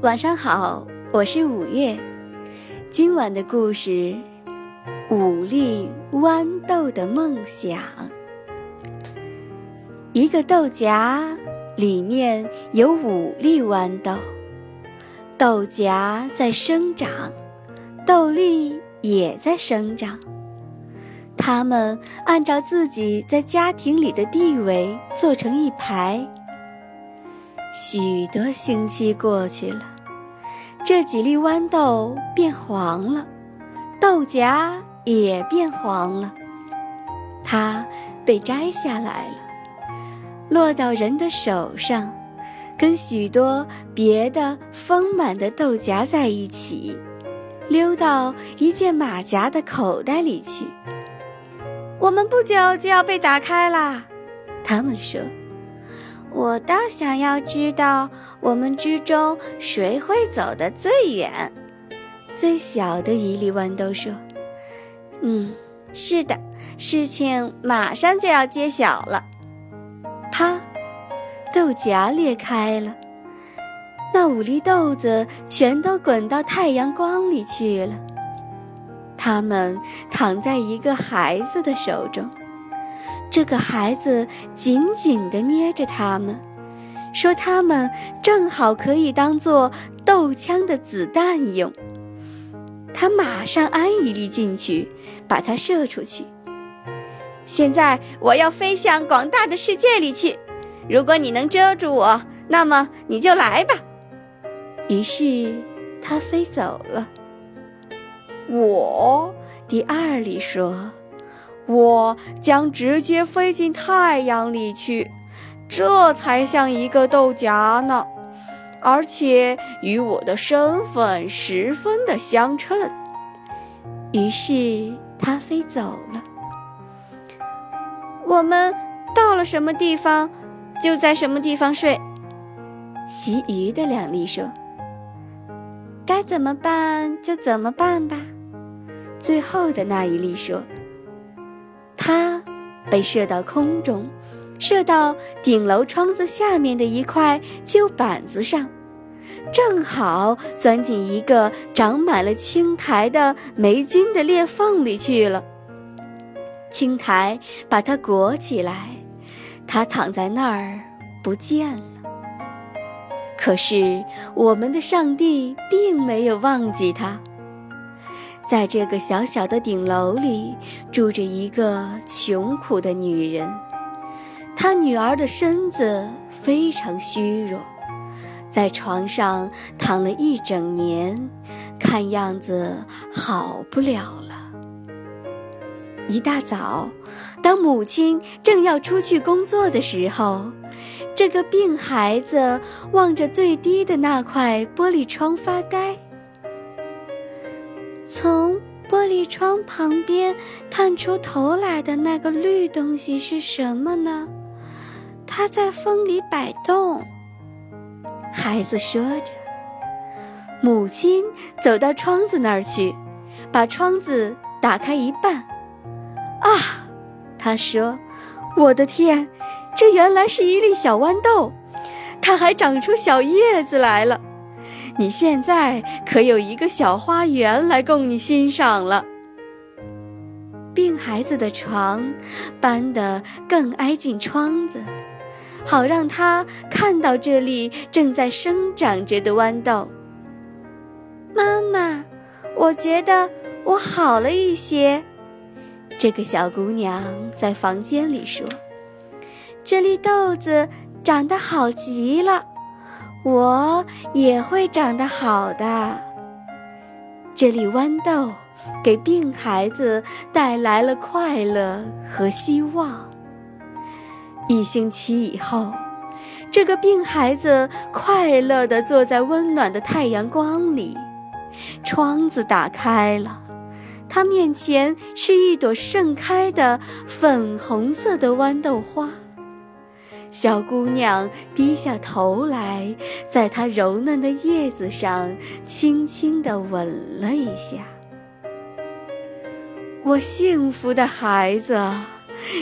晚上好，我是五月。今晚的故事《五粒豌豆的梦想》。一个豆荚里面有五粒豌豆，豆荚在生长，豆粒也在生长。它们按照自己在家庭里的地位坐成一排。许多星期过去了，这几粒豌豆变黄了，豆荚也变黄了。它被摘下来了，落到人的手上，跟许多别的丰满的豆荚在一起，溜到一件马甲的口袋里去。我们不久就要被打开啦，他们说。我倒想要知道，我们之中谁会走得最远？最小的一粒豌豆说：“嗯，是的，事情马上就要揭晓了。”啪，豆荚裂开了，那五粒豆子全都滚到太阳光里去了。它们躺在一个孩子的手中。这个孩子紧紧地捏着它们，说：“它们正好可以当做豆枪的子弹用。”他马上安一粒进去，把它射出去。现在我要飞向广大的世界里去。如果你能遮住我，那么你就来吧。于是他飞走了。我，第二粒说。我将直接飞进太阳里去，这才像一个豆荚呢，而且与我的身份十分的相称。于是它飞走了。我们到了什么地方，就在什么地方睡。其余的两粒说：“该怎么办就怎么办吧。”最后的那一粒说。它被射到空中，射到顶楼窗子下面的一块旧板子上，正好钻进一个长满了青苔的霉菌的裂缝里去了。青苔把它裹起来，它躺在那儿不见了。可是我们的上帝并没有忘记它。在这个小小的顶楼里，住着一个穷苦的女人。她女儿的身子非常虚弱，在床上躺了一整年，看样子好不了了。一大早，当母亲正要出去工作的时候，这个病孩子望着最低的那块玻璃窗发呆。从玻璃窗旁边探出头来的那个绿东西是什么呢？它在风里摆动。孩子说着，母亲走到窗子那儿去，把窗子打开一半。啊，他说：“我的天，这原来是一粒小豌豆，它还长出小叶子来了。”你现在可有一个小花园来供你欣赏了。病孩子的床搬得更挨近窗子，好让他看到这里正在生长着的豌豆。妈妈，我觉得我好了一些。这个小姑娘在房间里说：“这粒豆子长得好极了。”我也会长得好的。这粒豌豆给病孩子带来了快乐和希望。一星期以后，这个病孩子快乐地坐在温暖的太阳光里，窗子打开了，他面前是一朵盛开的粉红色的豌豆花。小姑娘低下头来，在她柔嫩的叶子上轻轻地吻了一下。我幸福的孩子，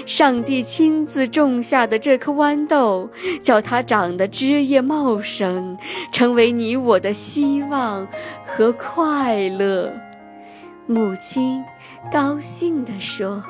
上帝亲自种下的这颗豌豆，叫它长得枝叶茂盛，成为你我的希望和快乐。母亲高兴地说。